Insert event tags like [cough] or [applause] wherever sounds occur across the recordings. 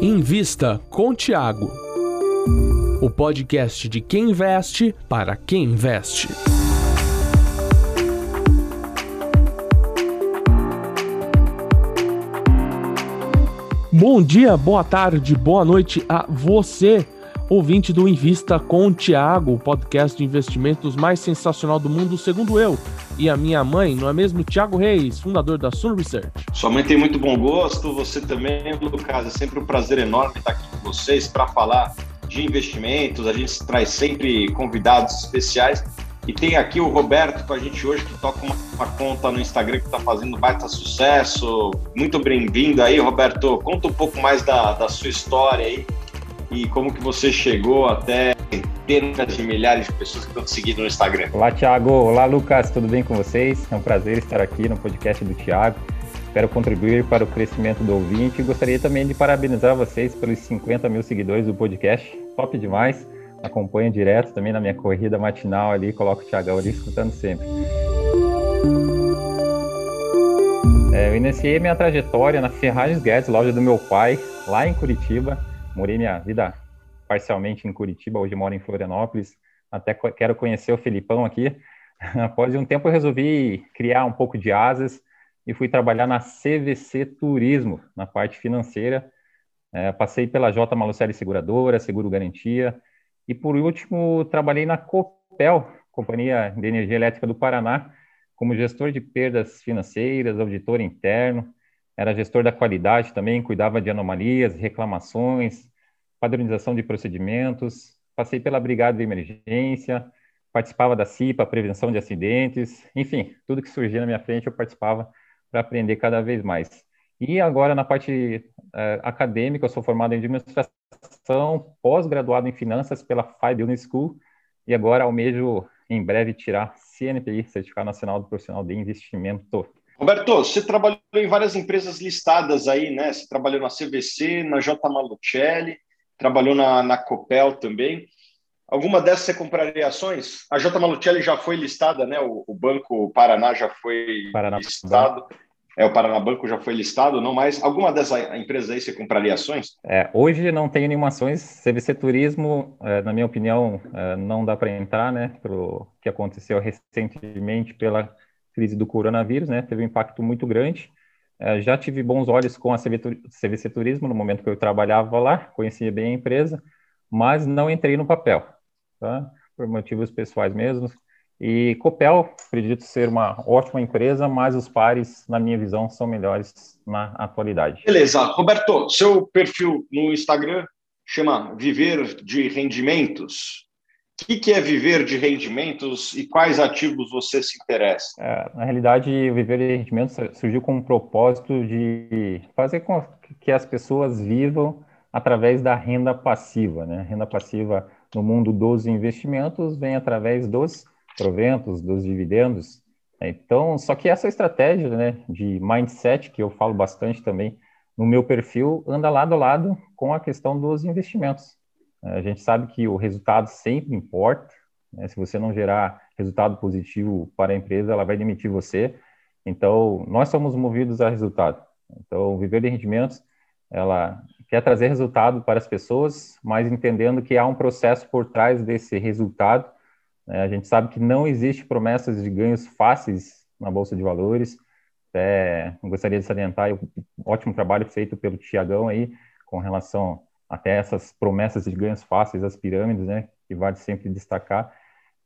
Invista com Tiago. O podcast de quem investe para quem investe. Bom dia, boa tarde, boa noite a você, ouvinte do Invista com Tiago, o podcast de investimentos mais sensacional do mundo, segundo eu e a minha mãe, não é mesmo? Tiago Reis, fundador da Sun Research. Sua mãe tem muito bom gosto, você também, Lucas. É sempre um prazer enorme estar aqui com vocês para falar de investimentos. A gente traz sempre convidados especiais. E tem aqui o Roberto com a gente hoje, que toca uma, uma conta no Instagram que está fazendo baita sucesso. Muito bem-vindo aí, Roberto. Conta um pouco mais da, da sua história aí e como que você chegou até centenas de milhares de pessoas que estão te seguindo no Instagram. Olá, Thiago. Olá, Lucas. Tudo bem com vocês? É um prazer estar aqui no podcast do Thiago. Espero contribuir para o crescimento do ouvinte e gostaria também de parabenizar vocês pelos 50 mil seguidores do podcast. Top demais. Acompanho direto também na minha corrida matinal ali, coloco o Thiagão ali escutando sempre. É, eu iniciei minha trajetória na Ferragens Guedes, loja do meu pai, lá em Curitiba morei minha vida parcialmente em Curitiba, hoje moro em Florianópolis. Até quero conhecer o Felipão aqui. [laughs] Após um tempo eu resolvi criar um pouco de asas e fui trabalhar na CVC Turismo, na parte financeira. É, passei pela J. Malucelli Seguradora, Seguro Garantia. E por último, trabalhei na Copel, Companhia de Energia Elétrica do Paraná, como gestor de perdas financeiras, auditor interno. Era gestor da qualidade também, cuidava de anomalias, reclamações, padronização de procedimentos, passei pela Brigada de Emergência, participava da CIPA, prevenção de acidentes, enfim, tudo que surgia na minha frente eu participava para aprender cada vez mais. E agora na parte uh, acadêmica, eu sou formado em administração, pós-graduado em finanças pela FI Business School e agora almejo em breve tirar CNPI, Certificado Nacional do Profissional de Investimento. Roberto, você trabalhou em várias empresas listadas aí, né? Você trabalhou na CVC, na J. Malucelli, trabalhou na, na Copel também. Alguma dessas você compraria ações? A J. Malucelli já foi listada, né? O, o Banco Paraná já foi Paraná, listado. É, o Paraná Banco já foi listado, não mais. Alguma dessas empresas aí você compraria ações? É, hoje não tenho nenhuma ações. CVC Turismo, é, na minha opinião, é, não dá para entrar, né? Pelo que aconteceu recentemente pela crise do coronavírus, né? Teve um impacto muito grande. É, já tive bons olhos com a CVC Turismo no momento que eu trabalhava lá, conhecia bem a empresa, mas não entrei no papel, tá? por motivos pessoais mesmo. E Copel, acredito ser uma ótima empresa, mas os pares, na minha visão, são melhores na atualidade. Beleza. Roberto, seu perfil no Instagram chama Viver de Rendimentos. O que, que, é viver de rendimentos e quais ativos você se interessa? É, na realidade, o viver de rendimentos surgiu com o propósito de fazer com que as pessoas vivam através da renda passiva. Né? Renda passiva no mundo dos investimentos vem através dos proventos, dos dividendos. Então, só que essa estratégia né, de mindset, que eu falo bastante também no meu perfil, anda lado a lado com a questão dos investimentos. A gente sabe que o resultado sempre importa. Né? Se você não gerar resultado positivo para a empresa, ela vai demitir você. Então, nós somos movidos a resultado. Então, Viver de Rendimentos, ela quer trazer resultado para as pessoas, mas entendendo que há um processo por trás desse resultado. Né? A gente sabe que não existe promessas de ganhos fáceis na Bolsa de Valores. É, gostaria de salientar o ótimo trabalho feito pelo Tiagão aí com relação até essas promessas de ganhos fáceis, as pirâmides, né, que vale sempre destacar,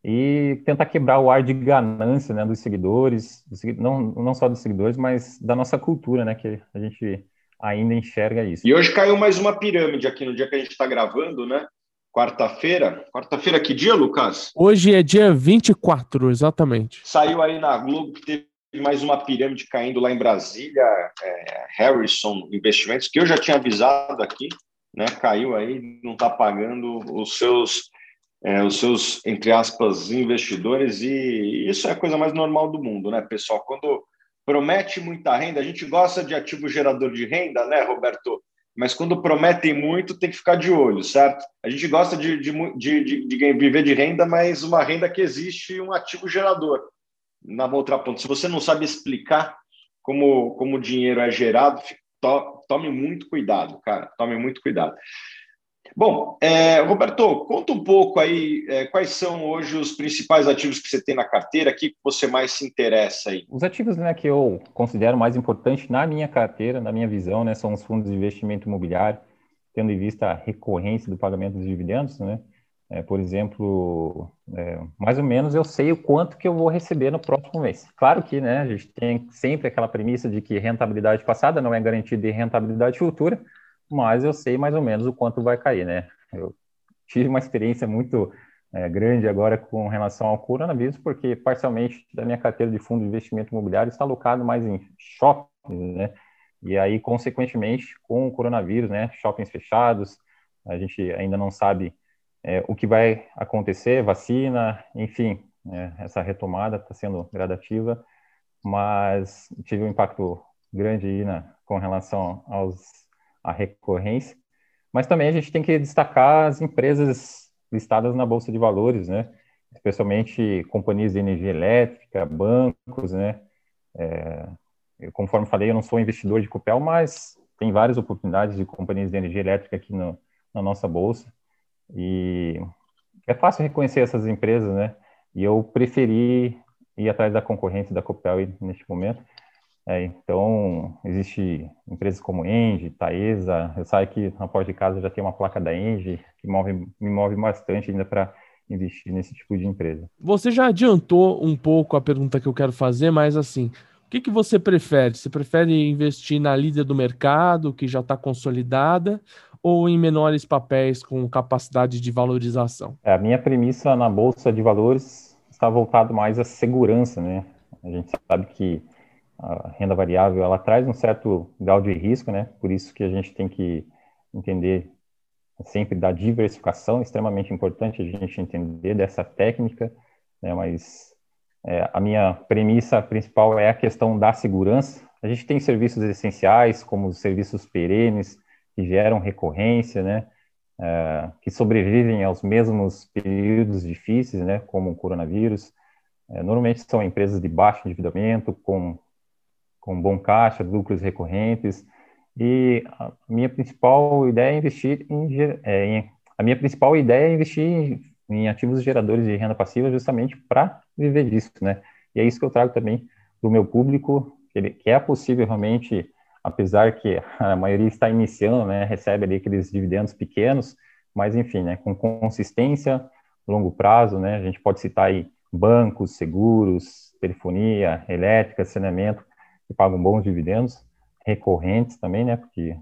e tentar quebrar o ar de ganância, né, dos seguidores, não, não só dos seguidores, mas da nossa cultura, né, que a gente ainda enxerga isso. E hoje caiu mais uma pirâmide aqui no dia que a gente está gravando, né? Quarta-feira. Quarta-feira, que dia, Lucas? Hoje é dia 24, exatamente. Saiu aí na Globo que teve mais uma pirâmide caindo lá em Brasília, é, Harrison Investimentos, que eu já tinha avisado aqui, né, caiu aí, não está pagando os seus, é, os seus, entre aspas, investidores, e isso é a coisa mais normal do mundo, né, pessoal? Quando promete muita renda, a gente gosta de ativo gerador de renda, né, Roberto? Mas quando prometem muito, tem que ficar de olho, certo? A gente gosta de, de, de, de, viver de renda, mas uma renda que existe um ativo gerador. Na outra ponta, se você não sabe explicar como, como o dinheiro é gerado, to, tome muito cuidado, cara, tome muito cuidado. Bom, é, Roberto, conta um pouco aí é, quais são hoje os principais ativos que você tem na carteira, que você mais se interessa aí? Os ativos né, que eu considero mais importantes na minha carteira, na minha visão, né, são os fundos de investimento imobiliário, tendo em vista a recorrência do pagamento dos dividendos, né? É, por exemplo, é, mais ou menos eu sei o quanto que eu vou receber no próximo mês. Claro que né, a gente tem sempre aquela premissa de que rentabilidade passada não é garantida de rentabilidade futura, mas eu sei mais ou menos o quanto vai cair, né? Eu tive uma experiência muito é, grande agora com relação ao coronavírus, porque parcialmente da minha carteira de fundo de investimento imobiliário está alocado mais em shoppings, né? E aí, consequentemente, com o coronavírus, né, shoppings fechados, a gente ainda não sabe é, o que vai acontecer, vacina, enfim, é, essa retomada está sendo gradativa, mas tive um impacto grande aí na, com relação aos a recorrência. Mas também a gente tem que destacar as empresas listadas na Bolsa de Valores, né? especialmente companhias de energia elétrica, bancos, né? É, eu, conforme falei, eu não sou investidor de Copel, mas tem várias oportunidades de companhias de energia elétrica aqui no, na nossa bolsa. E é fácil reconhecer essas empresas, né? E eu preferi ir atrás da concorrência da Copel neste momento. É, então, existe empresas como Engie, Taesa, eu sei que na porta de casa já tem uma placa da Engie, que move, me move bastante ainda para investir nesse tipo de empresa. Você já adiantou um pouco a pergunta que eu quero fazer, mas assim, o que, que você prefere? Você prefere investir na líder do mercado, que já está consolidada, ou em menores papéis com capacidade de valorização? É, a minha premissa na Bolsa de Valores está voltado mais à segurança, né? A gente sabe que a renda variável ela traz um certo grau de risco, né? Por isso que a gente tem que entender sempre da diversificação, extremamente importante a gente entender dessa técnica, né? Mas é, a minha premissa principal é a questão da segurança. A gente tem serviços essenciais, como os serviços perenes, que geram recorrência, né? É, que sobrevivem aos mesmos períodos difíceis, né? Como o coronavírus. É, normalmente são empresas de baixo endividamento, com com bom caixa, lucros recorrentes. E a minha principal ideia é investir em, é, em a minha principal ideia é investir em, em ativos geradores de renda passiva justamente para viver disso, né? E é isso que eu trago também para o meu público, que, que é possível realmente, apesar que [laughs] a maioria está iniciando, né, recebe ali aqueles dividendos pequenos, mas enfim, né, com consistência, longo prazo, né, a gente pode citar aí bancos, seguros, telefonia, elétrica, saneamento, que pagam bons dividendos, recorrentes também, né, porque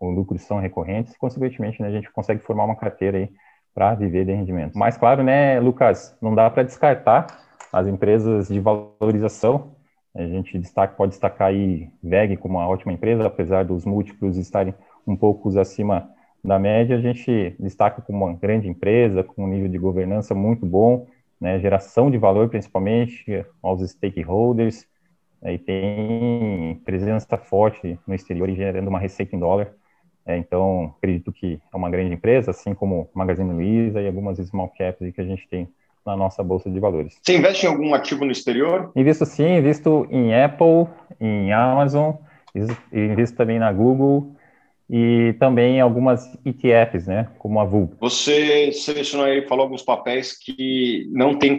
os lucros são recorrentes, e, consequentemente, né, a gente consegue formar uma carteira aí para viver de rendimento. Mas, claro, né, Lucas, não dá para descartar as empresas de valorização. A gente destaca, pode destacar aí VEG como uma ótima empresa, apesar dos múltiplos estarem um pouco acima da média, a gente destaca como uma grande empresa, com um nível de governança muito bom, né, geração de valor principalmente aos stakeholders, e tem presença forte no exterior e gerando uma receita em dólar. É, então, acredito que é uma grande empresa, assim como Magazine Luiza e algumas small caps que a gente tem na nossa bolsa de valores. Você investe em algum ativo no exterior? Invisto sim, invisto em Apple, em Amazon, invisto também na Google e também em algumas ETFs, né, como a VUL. Você selecionou aí, falou alguns papéis que não têm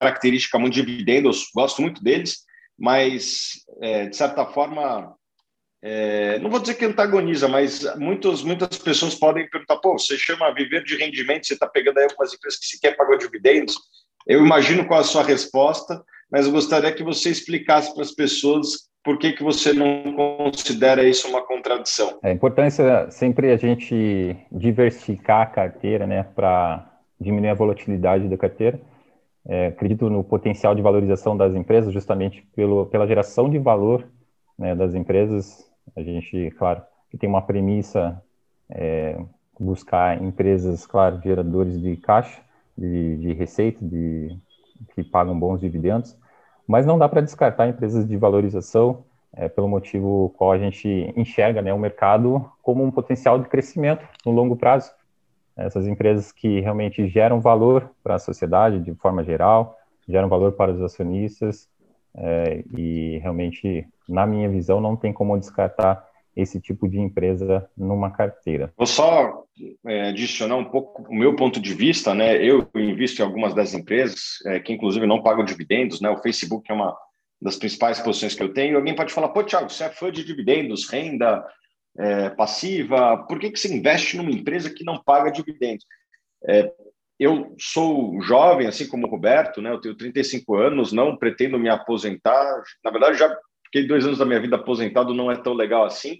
característica muito de dividendos, gosto muito deles, mas, é, de certa forma, é, não vou dizer que antagoniza, mas muitos, muitas pessoas podem perguntar: pô, você chama viver de rendimento, você está pegando aí algumas empresas que sequer pagou dividendos. Eu imagino qual a sua resposta, mas gostaria que você explicasse para as pessoas por que, que você não considera isso uma contradição. É importante sempre a gente diversificar a carteira, né, para diminuir a volatilidade da carteira. É, acredito no potencial de valorização das empresas, justamente pelo, pela geração de valor né, das empresas. A gente, claro, que tem uma premissa é, buscar empresas, claro, geradores de caixa, de, de receita, de, que pagam bons dividendos, mas não dá para descartar empresas de valorização, é, pelo motivo qual a gente enxerga né, o mercado como um potencial de crescimento no longo prazo. Essas empresas que realmente geram valor para a sociedade de forma geral, geram valor para os acionistas, é, e realmente, na minha visão, não tem como descartar esse tipo de empresa numa carteira. Vou só é, adicionar um pouco o meu ponto de vista, né? Eu invisto em algumas das empresas é, que inclusive não pagam dividendos, né? O Facebook é uma das principais posições que eu tenho. Alguém pode falar, pô, Thiago, você é fã de dividendos, renda é, passiva, por que, que você investe numa empresa que não paga dividendos? Eu sou jovem, assim como o Roberto, né? Eu tenho 35 anos, não pretendo me aposentar. Na verdade, já fiquei dois anos da minha vida aposentado, não é tão legal assim. O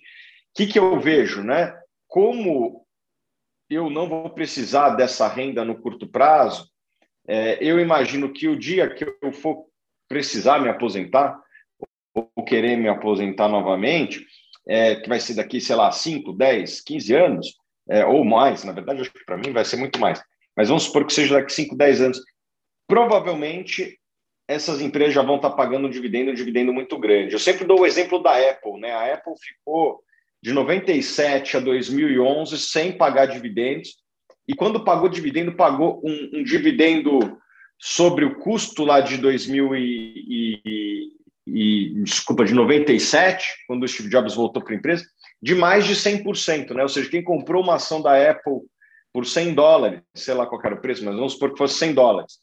que, que eu vejo, né? Como eu não vou precisar dessa renda no curto prazo, é, eu imagino que o dia que eu for precisar me aposentar, ou querer me aposentar novamente, é, que vai ser daqui, sei lá, 5, 10, 15 anos, é, ou mais, na verdade, acho que para mim vai ser muito mais. Mas vamos supor que seja daqui 5, 10 anos. Provavelmente essas empresas já vão estar pagando um dividendo, um dividendo muito grande. Eu sempre dou o exemplo da Apple, né? A Apple ficou de 97 a 2011 sem pagar dividendos, e quando pagou dividendo, pagou um, um dividendo sobre o custo lá de 2000 e, e, e, desculpa, de 97, quando o Steve Jobs voltou para a empresa, de mais de 100%, né? Ou seja, quem comprou uma ação da Apple por 100 dólares, sei lá qual era o preço, mas vamos supor que fosse 100 dólares.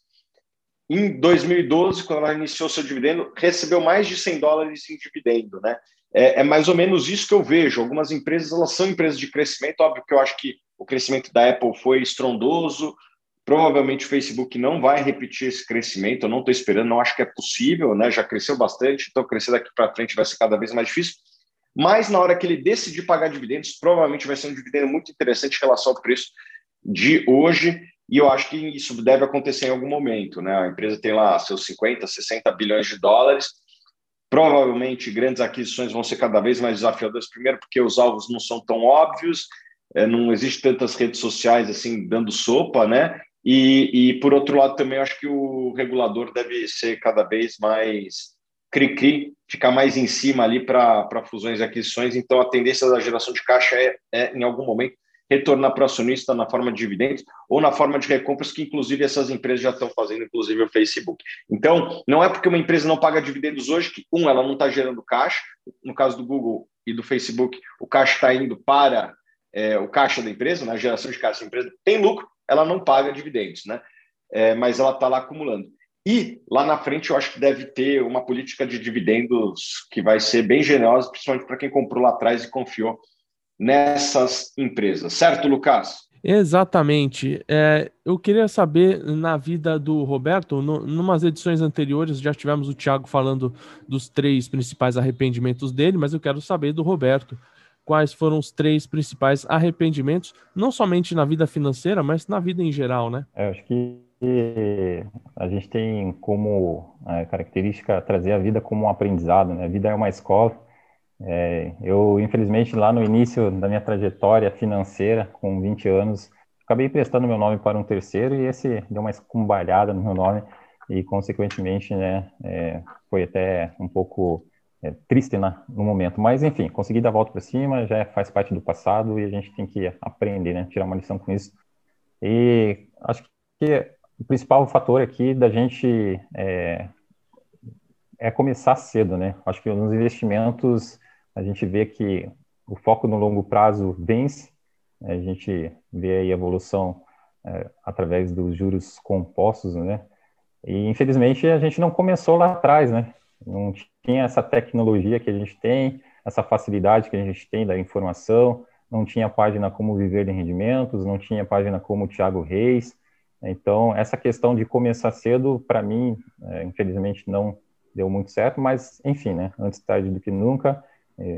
Em 2012, quando ela iniciou seu dividendo, recebeu mais de 100 dólares em dividendo, né? É, é, mais ou menos isso que eu vejo. Algumas empresas, elas são empresas de crescimento, óbvio que eu acho que o crescimento da Apple foi estrondoso, Provavelmente o Facebook não vai repetir esse crescimento, eu não estou esperando, não acho que é possível, né? Já cresceu bastante, então crescer daqui para frente vai ser cada vez mais difícil. Mas na hora que ele decidir pagar dividendos, provavelmente vai ser um dividendo muito interessante em relação ao preço de hoje, e eu acho que isso deve acontecer em algum momento, né? A empresa tem lá seus 50, 60 bilhões de dólares. Provavelmente grandes aquisições vão ser cada vez mais desafiadoras, primeiro porque os alvos não são tão óbvios, é, não existe tantas redes sociais assim dando sopa, né? E, e, por outro lado, também acho que o regulador deve ser cada vez mais cri-cri, ficar mais em cima ali para fusões e aquisições. Então, a tendência da geração de caixa é, é, em algum momento, retornar para o acionista na forma de dividendos ou na forma de recompras, que inclusive essas empresas já estão fazendo, inclusive o Facebook. Então, não é porque uma empresa não paga dividendos hoje que, um, ela não está gerando caixa, no caso do Google e do Facebook, o caixa está indo para é, o caixa da empresa, na geração de caixa da empresa, tem lucro, ela não paga dividendos, né? É, mas ela está lá acumulando. E lá na frente eu acho que deve ter uma política de dividendos que vai ser bem generosa, principalmente para quem comprou lá atrás e confiou nessas empresas. Certo, Lucas? Exatamente. É, eu queria saber, na vida do Roberto, no, numas edições anteriores já tivemos o Thiago falando dos três principais arrependimentos dele, mas eu quero saber do Roberto quais foram os três principais arrependimentos, não somente na vida financeira, mas na vida em geral, né? É, eu acho que a gente tem como é, característica trazer a vida como um aprendizado, né? A vida é uma escola. É, eu, infelizmente, lá no início da minha trajetória financeira, com 20 anos, acabei prestando meu nome para um terceiro e esse deu uma escumbalhada no meu nome e, consequentemente, né, é, foi até um pouco é, triste né, no momento. Mas, enfim, consegui dar a volta para cima, já faz parte do passado e a gente tem que aprender, né, tirar uma lição com isso. E acho que o principal fator aqui da gente é, é começar cedo, né? Acho que nos investimentos a gente vê que o foco no longo prazo vence, a gente vê aí a evolução é, através dos juros compostos, né? E infelizmente a gente não começou lá atrás, né? Não tinha essa tecnologia que a gente tem, essa facilidade que a gente tem da informação, não tinha página como Viver de Rendimentos, não tinha página como Tiago Reis. Então, essa questão de começar cedo, para mim, é, infelizmente não deu muito certo, mas, enfim, né, antes tarde do que nunca,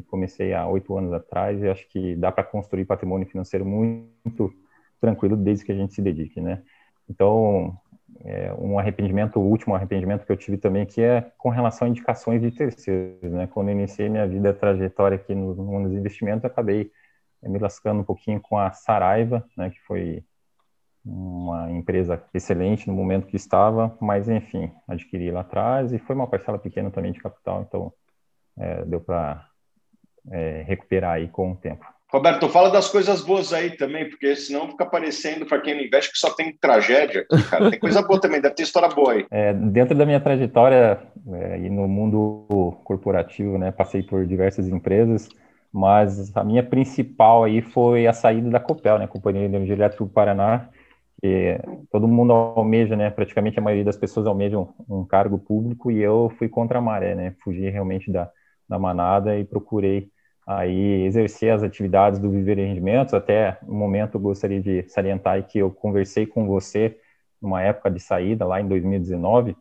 comecei há oito anos atrás e acho que dá para construir patrimônio financeiro muito tranquilo desde que a gente se dedique, né. Então, é, um arrependimento, o último arrependimento que eu tive também, que é com relação a indicações de terceiros, né? Quando eu iniciei minha vida, trajetória aqui no mundo dos investimentos, acabei é, me lascando um pouquinho com a Saraiva, né? Que foi uma empresa excelente no momento que estava, mas enfim, adquiri lá atrás e foi uma parcela pequena também de capital, então é, deu para é, recuperar aí com o tempo. Roberto, fala das coisas boas aí também, porque senão fica parecendo para quem não investe que só tem tragédia cara. Tem coisa boa também, deve ter história boa aí. É, dentro da minha trajetória é, e no mundo corporativo, né, passei por diversas empresas, mas a minha principal aí foi a saída da Copel, né, Companhia de Energia Elétrica do Paraná, que todo mundo almeja, né, praticamente a maioria das pessoas almejam um cargo público e eu fui contra a maré, né, fugi realmente da, da manada e procurei aí exercer as atividades do Viver em Rendimentos, até no momento eu gostaria de salientar que eu conversei com você numa época de saída, lá em 2019,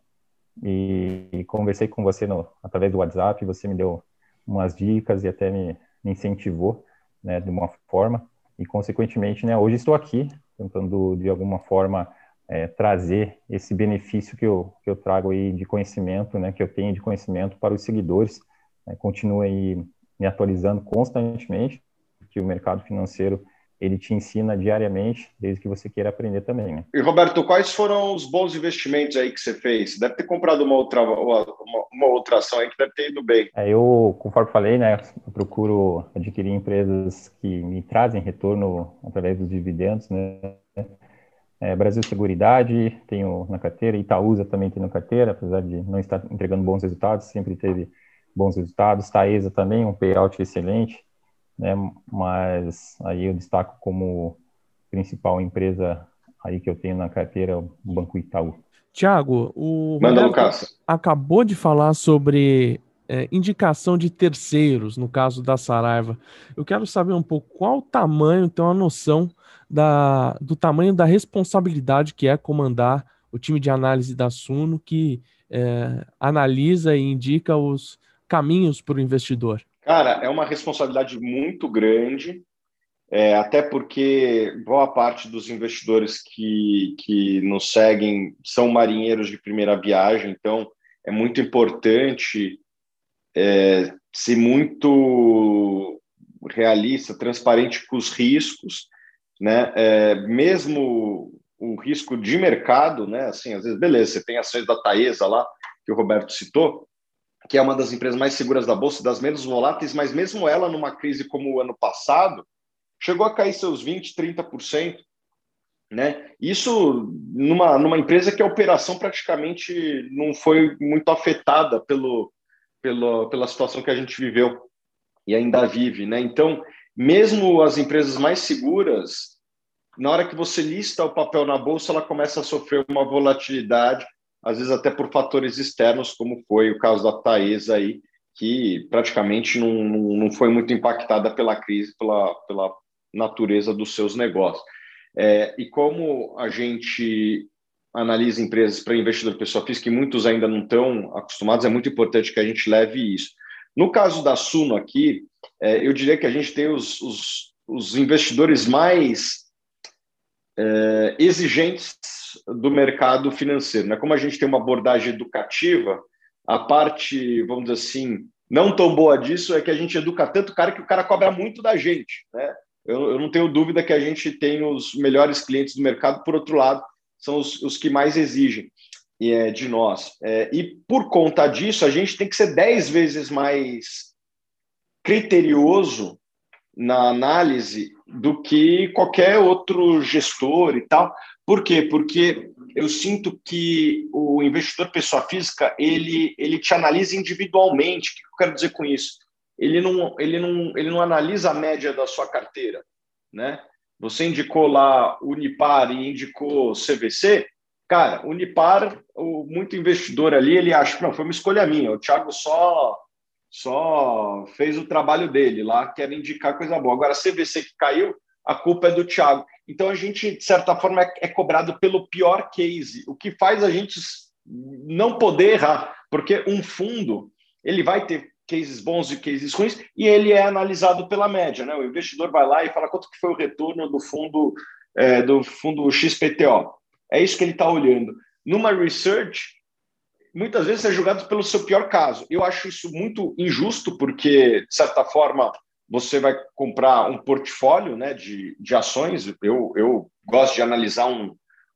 e, e conversei com você no, através do WhatsApp, você me deu umas dicas e até me, me incentivou, né, de uma forma, e consequentemente, né, hoje estou aqui tentando de alguma forma é, trazer esse benefício que eu, que eu trago aí de conhecimento, né, que eu tenho de conhecimento para os seguidores, né, continuo aí me atualizando constantemente, que o mercado financeiro ele te ensina diariamente, desde que você queira aprender também. Né? E Roberto, quais foram os bons investimentos aí que você fez? Deve ter comprado uma outra, uma, uma outra ação aí que deve ter ido bem. É, eu, conforme falei, né, procuro adquirir empresas que me trazem retorno através dos dividendos, né? É, Brasil Seguridade tenho na carteira, Itaúsa também tem na carteira, apesar de não estar entregando bons resultados, sempre teve bons resultados. Taesa também, um payout excelente né? Mas aí eu destaco como principal empresa aí que eu tenho na carteira o Banco Itaú. Tiago, o Manda, Lucas. acabou de falar sobre é, indicação de terceiros, no caso da Saraiva. Eu quero saber um pouco qual o tamanho, tem uma noção da, do tamanho da responsabilidade que é comandar o time de análise da Suno, que é, analisa e indica os caminhos para o investidor. Cara, é uma responsabilidade muito grande, é, até porque boa parte dos investidores que, que nos seguem são marinheiros de primeira viagem, então é muito importante é, ser muito realista, transparente com os riscos, né? É, mesmo o risco de mercado, né? Assim, às vezes, beleza, você tem ações da Taesa lá, que o Roberto citou, que é uma das empresas mais seguras da bolsa, das menos voláteis, mas mesmo ela numa crise como o ano passado, chegou a cair seus 20, 30%, né? Isso numa, numa empresa que a operação praticamente não foi muito afetada pelo, pelo, pela situação que a gente viveu e ainda vive, né? Então, mesmo as empresas mais seguras, na hora que você lista o papel na bolsa, ela começa a sofrer uma volatilidade às vezes até por fatores externos, como foi o caso da Taesa aí, que praticamente não, não foi muito impactada pela crise, pela, pela natureza dos seus negócios. É, e como a gente analisa empresas para investidor pessoa física, e muitos ainda não estão acostumados, é muito importante que a gente leve isso. No caso da Suno aqui, é, eu diria que a gente tem os, os, os investidores mais é, exigentes do mercado financeiro. Né? Como a gente tem uma abordagem educativa, a parte, vamos dizer assim, não tão boa disso é que a gente educa tanto o cara que o cara cobra muito da gente. Né? Eu, eu não tenho dúvida que a gente tem os melhores clientes do mercado, por outro lado, são os, os que mais exigem é, de nós. É, e por conta disso, a gente tem que ser dez vezes mais criterioso na análise do que qualquer outro gestor e tal, por quê? Porque eu sinto que o investidor pessoa física ele, ele te analisa individualmente. O que eu quero dizer com isso? Ele não, ele, não, ele não analisa a média da sua carteira. Né? Você indicou lá Unipar e indicou CVC. Cara, Unipar, o, muito investidor ali, ele acha que não, foi uma escolha minha. O Thiago só só fez o trabalho dele lá, quer indicar coisa boa. Agora, CVC que caiu, a culpa é do Thiago. Então a gente, de certa forma, é, é cobrado pelo pior case, o que faz a gente não poder errar, porque um fundo ele vai ter cases bons e cases ruins e ele é analisado pela média, né? O investidor vai lá e fala quanto que foi o retorno do fundo é, do fundo XPTO. É isso que ele está olhando. Numa research, muitas vezes é julgado pelo seu pior caso. Eu acho isso muito injusto porque, de certa forma, você vai comprar um portfólio né, de, de ações. Eu, eu gosto de analisar um,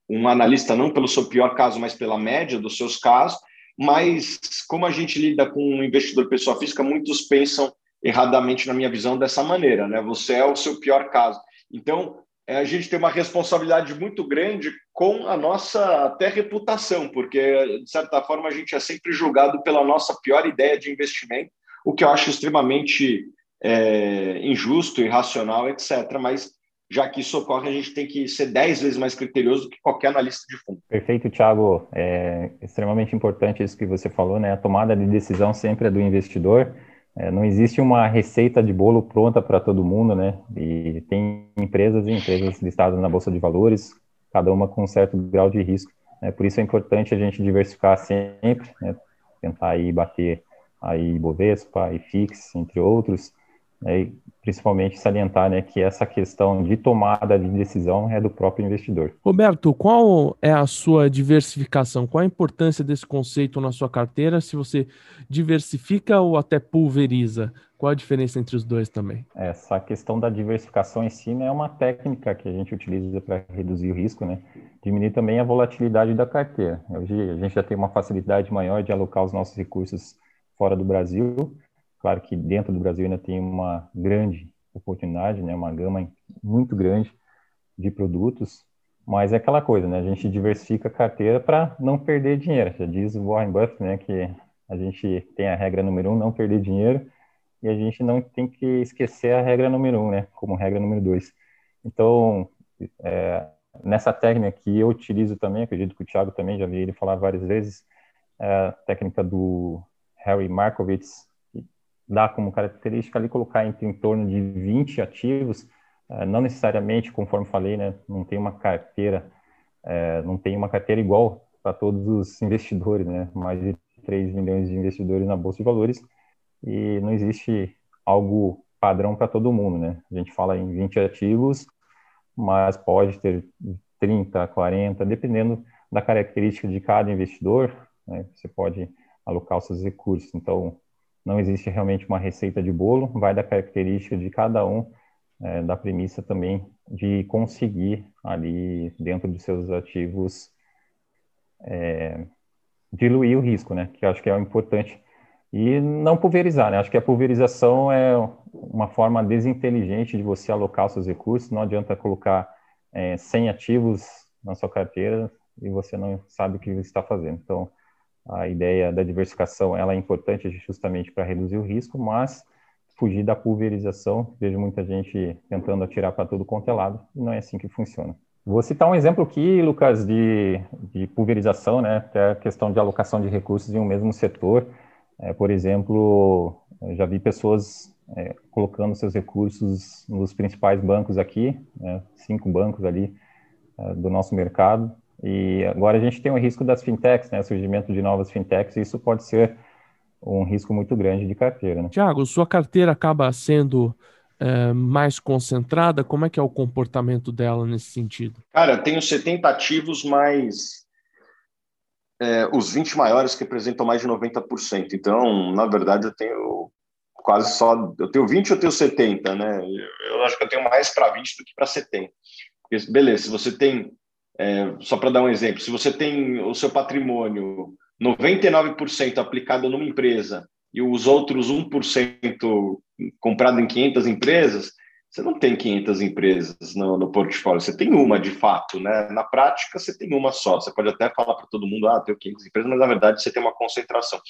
um analista não pelo seu pior caso, mas pela média dos seus casos. Mas como a gente lida com um investidor pessoa física, muitos pensam erradamente na minha visão dessa maneira, né? Você é o seu pior caso. Então, a gente tem uma responsabilidade muito grande com a nossa até reputação, porque de certa forma a gente é sempre julgado pela nossa pior ideia de investimento, o que eu acho extremamente é, injusto, irracional, etc. Mas já que isso ocorre, a gente tem que ser dez vezes mais criterioso do que qualquer analista de fundo. Perfeito, Thiago. É extremamente importante isso que você falou, né? A tomada de decisão sempre é do investidor. É, não existe uma receita de bolo pronta para todo mundo, né? E tem empresas e empresas listadas na Bolsa de Valores, cada uma com um certo grau de risco. Né? Por isso é importante a gente diversificar sempre, né? tentar aí bater aí Bovespa, IFIX, entre outros, né, principalmente salientar né, que essa questão de tomada de decisão é do próprio investidor. Roberto, qual é a sua diversificação? Qual a importância desse conceito na sua carteira? Se você diversifica ou até pulveriza? Qual a diferença entre os dois também? Essa questão da diversificação em si né, é uma técnica que a gente utiliza para reduzir o risco, né? Diminuir também a volatilidade da carteira. Hoje a gente já tem uma facilidade maior de alocar os nossos recursos fora do Brasil, Claro que dentro do Brasil ainda tem uma grande oportunidade, né, uma gama muito grande de produtos, mas é aquela coisa, né, a gente diversifica a carteira para não perder dinheiro. Já diz o Warren Buffett, né, que a gente tem a regra número um, não perder dinheiro, e a gente não tem que esquecer a regra número um, né, como regra número dois. Então, é, nessa técnica que eu utilizo também, acredito que o Thiago também já vi ele falar várias vezes, é a técnica do Harry Markowitz, dá como característica ali colocar entre em torno de 20 ativos, eh, não necessariamente, conforme falei, né, não tem uma carteira, é, não tem uma carteira igual para todos os investidores, né, mais de 3 milhões de investidores na Bolsa de Valores, e não existe algo padrão para todo mundo, né, a gente fala em 20 ativos, mas pode ter 30, 40, dependendo da característica de cada investidor, né, você pode alocar os seus recursos, então não existe realmente uma receita de bolo, vai da característica de cada um, é, da premissa também de conseguir ali dentro dos seus ativos é, diluir o risco, né? Que acho que é o importante e não pulverizar, né? Acho que a pulverização é uma forma desinteligente de você alocar seus recursos. Não adianta colocar é, 100 ativos na sua carteira e você não sabe o que está fazendo. Então, a ideia da diversificação ela é importante justamente para reduzir o risco, mas fugir da pulverização. Vejo muita gente tentando atirar para tudo quanto é lado, e não é assim que funciona. Vou citar um exemplo aqui, Lucas, de, de pulverização, né? Até a questão de alocação de recursos em um mesmo setor. É, por exemplo, já vi pessoas é, colocando seus recursos nos principais bancos aqui, né? cinco bancos ali é, do nosso mercado, e agora a gente tem o risco das fintechs, né? Surgimento de novas fintechs, e isso pode ser um risco muito grande de carteira. Né? Tiago, sua carteira acaba sendo é, mais concentrada? Como é que é o comportamento dela nesse sentido? Cara, eu tenho 70 ativos, mas é, os 20 maiores que representam mais de 90%. Então, na verdade, eu tenho quase só. Eu tenho 20 ou eu tenho 70, né? Eu acho que eu tenho mais para 20 do que para 70. Porque, beleza, se você tem é, só para dar um exemplo, se você tem o seu patrimônio 99% aplicado numa empresa e os outros 1% comprado em 500 empresas, você não tem 500 empresas no, no, portfólio, você tem uma de fato, né? Na prática, você tem uma só. Você pode até falar para todo mundo, ah, tenho 500 empresas, mas na verdade você tem uma concentração.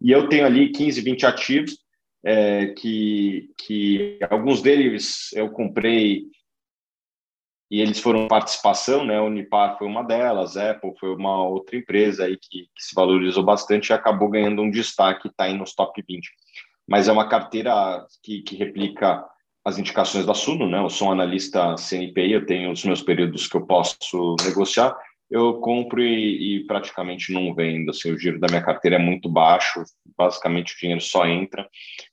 E eu tenho ali 15, 20 ativos, é, que, que alguns deles eu comprei e eles foram participação, né? Unipar foi uma delas, Apple foi uma outra empresa aí que, que se valorizou bastante e acabou ganhando um destaque, está aí nos top 20. Mas é uma carteira que, que replica as indicações da Suno, né? Eu sou um analista CNPI, eu tenho os meus períodos que eu posso negociar, eu compro e, e, praticamente não vendo. Assim, o giro da minha carteira é muito baixo, basicamente o dinheiro só entra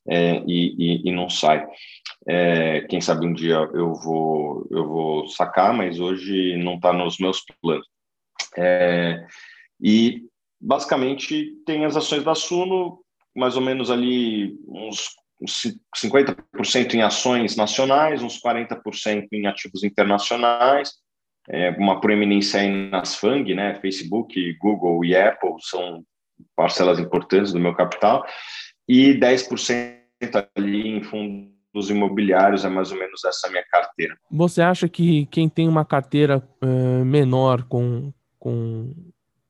é, e, e, e, não sai. É, quem sabe um dia eu vou, eu vou sacar, mas hoje não está nos meus planos. É, e basicamente tem as ações da Suno, mais ou menos ali uns, uns 50% em ações nacionais, uns 40% em ativos internacionais, é, uma proeminência aí nas FANG, né? Facebook, Google e Apple são parcelas importantes do meu capital, e 10% ali em fundos dos imobiliários, é mais ou menos essa minha carteira. Você acha que quem tem uma carteira uh, menor, com, com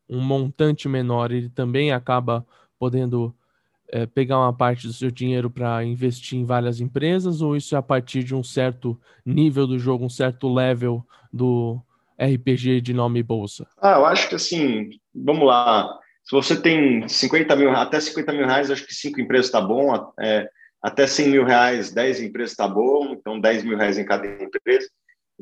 um montante menor, ele também acaba podendo é, pegar uma parte do seu dinheiro para investir em várias empresas, ou isso é a partir de um certo nível do jogo, um certo level do RPG de nome bolsa? Ah, eu acho que assim, vamos lá. Se você tem 50 mil, até 50 mil reais, acho que cinco empresas está bom. É, até 100 mil reais, 10 empresas está bom. Então, 10 mil reais em cada empresa.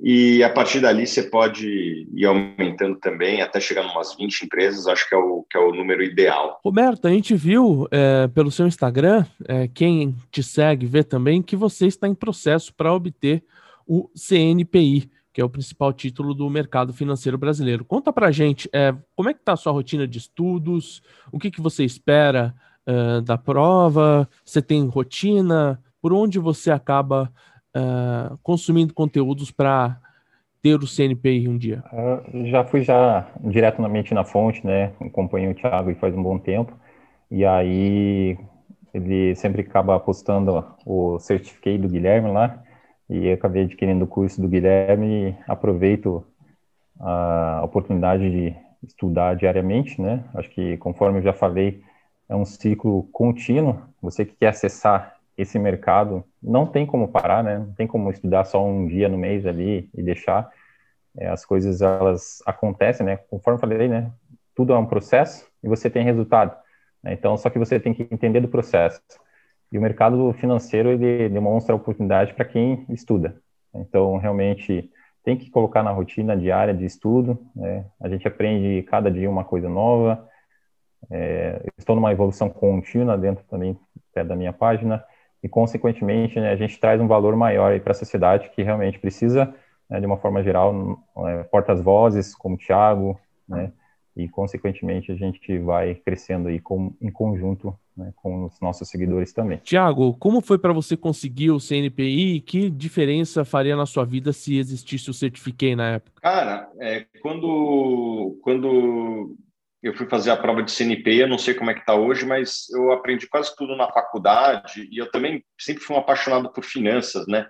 E a partir dali você pode ir aumentando também, até chegar em umas 20 empresas, acho que é o, que é o número ideal. Roberto, a gente viu é, pelo seu Instagram, é, quem te segue vê também, que você está em processo para obter o CNPI, que é o principal título do mercado financeiro brasileiro. Conta para gente, é, como é que está a sua rotina de estudos, o que, que você espera é, da prova, você tem rotina, por onde você acaba uh, consumindo conteúdos para ter o CNPI um dia? Uh, já fui já diretamente na fonte, né? Acompanho o Thiago faz um bom tempo. E aí ele sempre acaba postando o certificado do Guilherme lá. E acabei adquirindo o curso do Guilherme e aproveito a oportunidade de estudar diariamente, né? Acho que, conforme eu já falei, é um ciclo contínuo. Você que quer acessar esse mercado não tem como parar, né? Não tem como estudar só um dia no mês ali e deixar. É, as coisas elas acontecem, né? Conforme falei, né? Tudo é um processo e você tem resultado. Né? Então, só que você tem que entender do processo. E o mercado financeiro ele demonstra oportunidade para quem estuda. Então, realmente tem que colocar na rotina diária de estudo. Né? A gente aprende cada dia uma coisa nova. É, estou numa evolução contínua dentro também da minha página e, consequentemente, né, a gente traz um valor maior para a sociedade que realmente precisa, né, de uma forma geral, é, portas-vozes, como o Thiago, né, e, consequentemente, a gente vai crescendo aí com, em conjunto né, com os nossos seguidores também. Tiago, como foi para você conseguir o CNPI e que diferença faria na sua vida se existisse o Certifiquei na época? Cara, é, quando, quando eu fui fazer a prova de CNP, eu não sei como é que está hoje, mas eu aprendi quase tudo na faculdade e eu também sempre fui um apaixonado por finanças, né?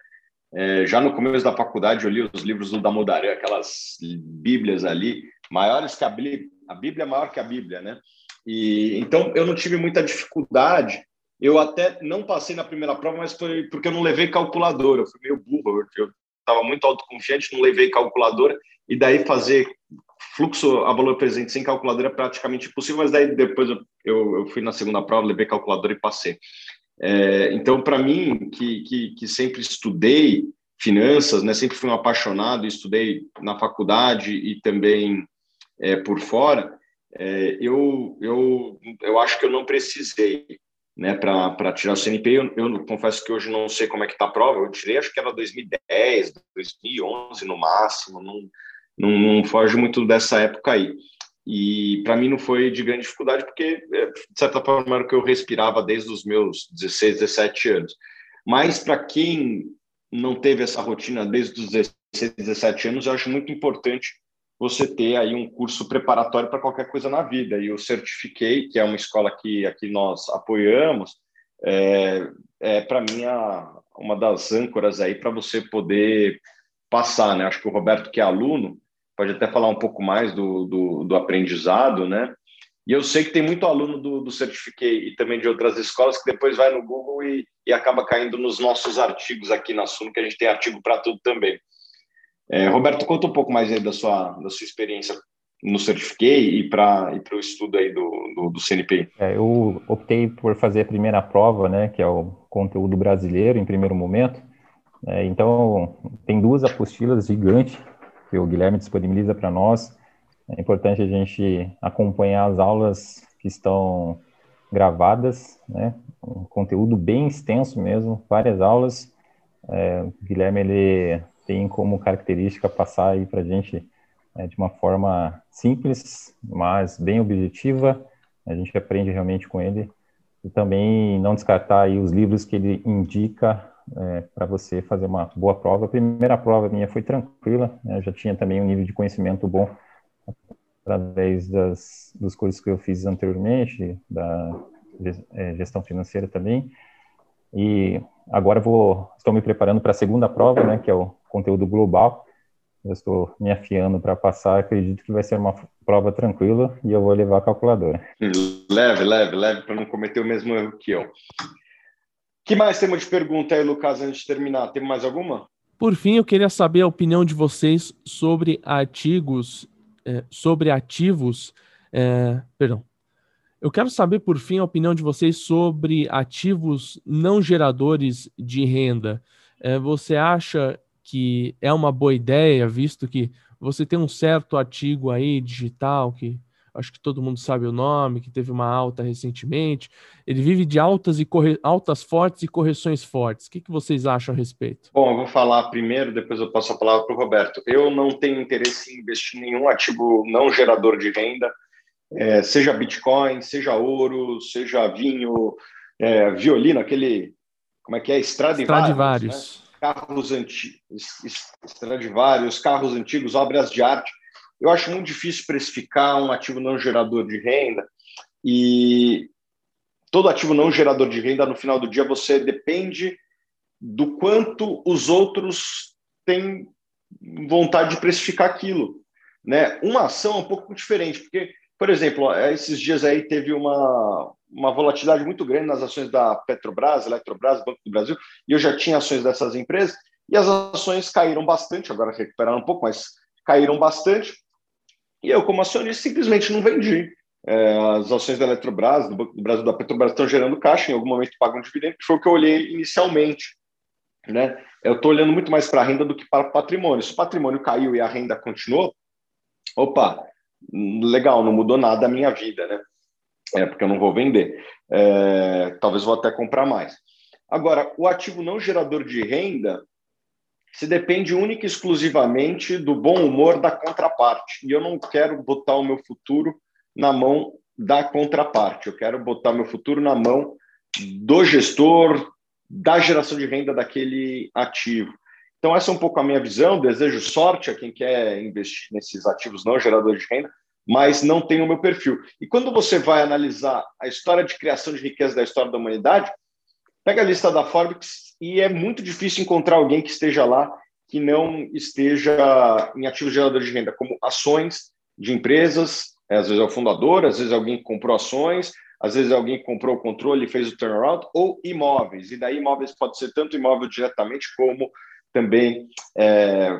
É, já no começo da faculdade eu li os livros do Damodaré, aquelas bíblias ali, maiores que a Bíblia, a Bíblia é maior que a Bíblia, né? E então eu não tive muita dificuldade. Eu até não passei na primeira prova, mas foi porque eu não levei calculadora. Eu fui meio burro, eu estava muito autoconfiante, não levei calculadora e daí fazer fluxo a valor presente sem calculadora é praticamente impossível, mas daí depois eu, eu, fui na segunda prova, levei calculadora e passei. É, então, para mim, que, que, que, sempre estudei finanças, né, sempre fui um apaixonado, estudei na faculdade e também é, por fora, é, eu, eu, eu acho que eu não precisei né, para tirar o CNP. Eu, eu, confesso que hoje não sei como é que está a prova, eu tirei, acho que era 2010, 2011 no máximo, não não, não foge muito dessa época aí. E para mim não foi de grande dificuldade, porque, é, de certa forma, era o que eu respirava desde os meus 16, 17 anos. Mas para quem não teve essa rotina desde os 16, 17 anos, eu acho muito importante você ter aí um curso preparatório para qualquer coisa na vida. E o Certifiquei, que é uma escola que aqui nós apoiamos, é, é para mim a, uma das âncoras aí para você poder passar, né? Acho que o Roberto, que é aluno, pode até falar um pouco mais do, do, do aprendizado, né? E eu sei que tem muito aluno do, do Certifiquei e também de outras escolas que depois vai no Google e, e acaba caindo nos nossos artigos aqui na Suno, que a gente tem artigo para tudo também. É, Roberto, conta um pouco mais aí da sua, da sua experiência no Certifiquei e para e o estudo aí do, do, do CNPI. É, eu optei por fazer a primeira prova, né, que é o conteúdo brasileiro, em primeiro momento. É, então, tem duas apostilas gigantes que o Guilherme disponibiliza para nós. É importante a gente acompanhar as aulas que estão gravadas, né? Um conteúdo bem extenso mesmo, várias aulas. É, o Guilherme ele tem como característica passar aí para a gente é, de uma forma simples, mas bem objetiva. A gente aprende realmente com ele e também não descartar aí os livros que ele indica é, para você fazer uma boa prova. A primeira prova minha foi tranquila, né? já tinha também um nível de conhecimento bom através das, dos cursos que eu fiz anteriormente, da é, gestão financeira também. E agora vou, estou me preparando para a segunda prova, né, que é o conteúdo global. eu estou me afiando para passar, acredito que vai ser uma prova tranquila e eu vou levar a calculadora. Leve, leve, leve, para não cometer o mesmo erro que eu. Que mais temos de pergunta aí, Lucas, antes de terminar? Tem mais alguma? Por fim, eu queria saber a opinião de vocês sobre artigos, é, sobre ativos, é, perdão. Eu quero saber, por fim, a opinião de vocês sobre ativos não geradores de renda. É, você acha que é uma boa ideia, visto que você tem um certo artigo aí digital que acho que todo mundo sabe o nome, que teve uma alta recentemente. Ele vive de altas e corre... altas fortes e correções fortes. O que, que vocês acham a respeito? Bom, eu vou falar primeiro, depois eu passo a palavra para o Roberto. Eu não tenho interesse em investir em nenhum ativo não gerador de renda, é, seja Bitcoin, seja ouro, seja vinho, é, violino, aquele, como é que é? Stradivarius. Stradivarius. Né? carros antigos, Stradivarius, carros antigos, obras de arte. Eu acho muito difícil precificar um ativo não gerador de renda e todo ativo não gerador de renda, no final do dia, você depende do quanto os outros têm vontade de precificar aquilo. Né? Uma ação é um pouco diferente, porque, por exemplo, esses dias aí teve uma, uma volatilidade muito grande nas ações da Petrobras, Eletrobras, Banco do Brasil, e eu já tinha ações dessas empresas, e as ações caíram bastante, agora recuperaram um pouco, mas caíram bastante, e eu, como acionista, simplesmente não vendi. É, as ações da Eletrobras, do Banco do Brasil, da Petrobras estão gerando caixa, em algum momento pagam um dividendo, que foi o que eu olhei inicialmente. Né? Eu estou olhando muito mais para a renda do que para o patrimônio. Se o patrimônio caiu e a renda continuou, opa, legal, não mudou nada a minha vida, né? É, porque eu não vou vender. É, talvez vou até comprar mais. Agora, o ativo não gerador de renda se depende única e exclusivamente do bom humor da contraparte. E eu não quero botar o meu futuro na mão da contraparte. Eu quero botar meu futuro na mão do gestor, da geração de renda daquele ativo. Então, essa é um pouco a minha visão. Desejo sorte a quem quer investir nesses ativos não geradores de renda, mas não tem o meu perfil. E quando você vai analisar a história de criação de riqueza da história da humanidade, pega a lista da Forbes e é muito difícil encontrar alguém que esteja lá que não esteja em ativos geradores de renda, como ações de empresas, é, às vezes é o fundador, às vezes é alguém que comprou ações, às vezes é alguém que comprou o controle e fez o turnaround, ou imóveis. E daí imóveis pode ser tanto imóvel diretamente como também é,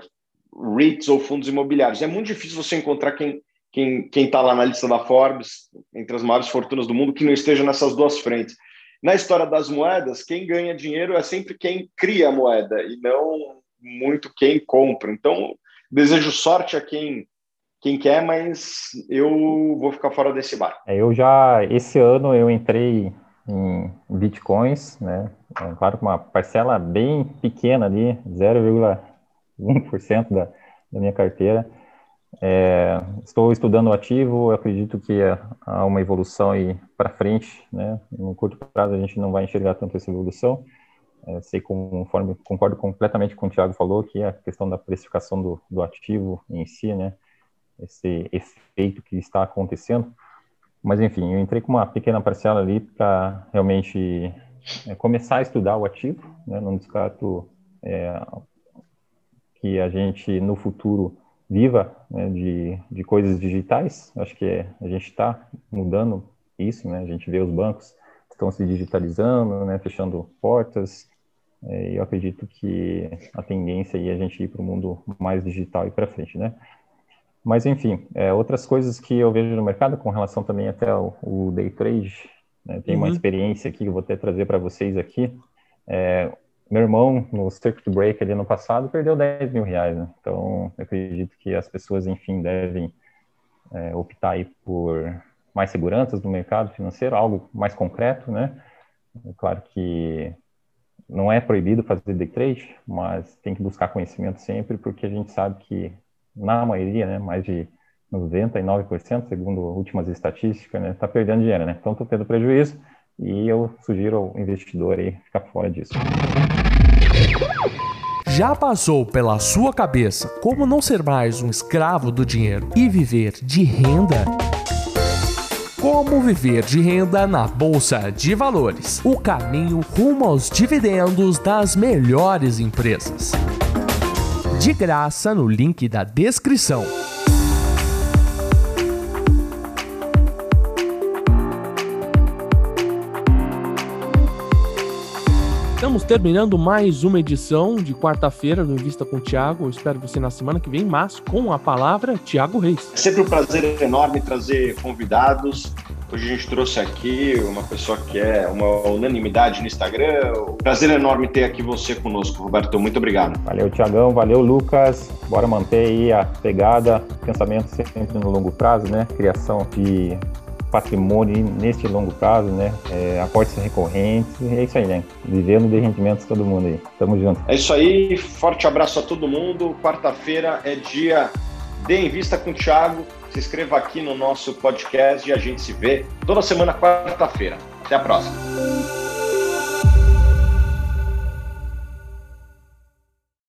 REITs ou fundos imobiliários. É muito difícil você encontrar quem quem está lá na lista da Forbes, entre as maiores fortunas do mundo, que não esteja nessas duas frentes. Na história das moedas, quem ganha dinheiro é sempre quem cria a moeda e não muito quem compra. Então, desejo sorte a quem quem quer, mas eu vou ficar fora desse bar. É, eu já esse ano eu entrei em bitcoins, né? É, claro com uma parcela bem pequena ali, 0,1% da, da minha carteira. É, estou estudando ativo, acredito que há uma evolução aí para frente, né? No curto prazo a gente não vai enxergar tanto essa evolução. É, sei conforme concordo completamente com o Thiago falou que a questão da precificação do, do ativo em si, né? Esse efeito que está acontecendo. Mas enfim, eu entrei com uma pequena parcela ali para realmente é, começar a estudar o ativo, né? Não descarto é, que a gente no futuro viva né, de, de coisas digitais. Acho que a gente está mudando isso, né? A gente vê os bancos estão se digitalizando, né, fechando portas. É, eu acredito que a tendência é a gente ir para o mundo mais digital e para frente, né? Mas enfim, é, outras coisas que eu vejo no mercado com relação também até ao, o day trade, né, tem uhum. uma experiência aqui que eu vou até trazer para vocês aqui. É, meu irmão, no circuit break ali no passado, perdeu 10 mil reais, né? Então, eu acredito que as pessoas, enfim, devem é, optar aí por mais seguranças no mercado financeiro, algo mais concreto, né? É claro que não é proibido fazer day trade, mas tem que buscar conhecimento sempre, porque a gente sabe que, na maioria, né, mais de 99%, segundo últimas estatísticas, né, está perdendo dinheiro, né? Então, estou tendo prejuízo e eu sugiro ao investidor aí ficar fora disso. Já passou pela sua cabeça como não ser mais um escravo do dinheiro e viver de renda? Como viver de renda na bolsa de valores? O caminho rumo aos dividendos das melhores empresas. de graça no link da descrição. Estamos terminando mais uma edição de quarta-feira do Invista com o Thiago. Eu espero você na semana que vem, mas com a palavra Thiago Reis. É sempre um prazer enorme trazer convidados. Hoje a gente trouxe aqui uma pessoa que é uma unanimidade no Instagram. Prazer enorme ter aqui você conosco, Roberto. Muito obrigado. Valeu, Tiagão. Valeu, Lucas. Bora manter aí a pegada, pensamento sempre no longo prazo, né? Criação de patrimônio neste longo prazo, né? É, aportes recorrentes, é isso aí, né? Vivendo de rendimentos todo mundo aí. Tamo junto. É isso aí, forte abraço a todo mundo. Quarta-feira é dia de Em Vista com o Thiago. Se inscreva aqui no nosso podcast e a gente se vê toda semana, quarta-feira. Até a próxima.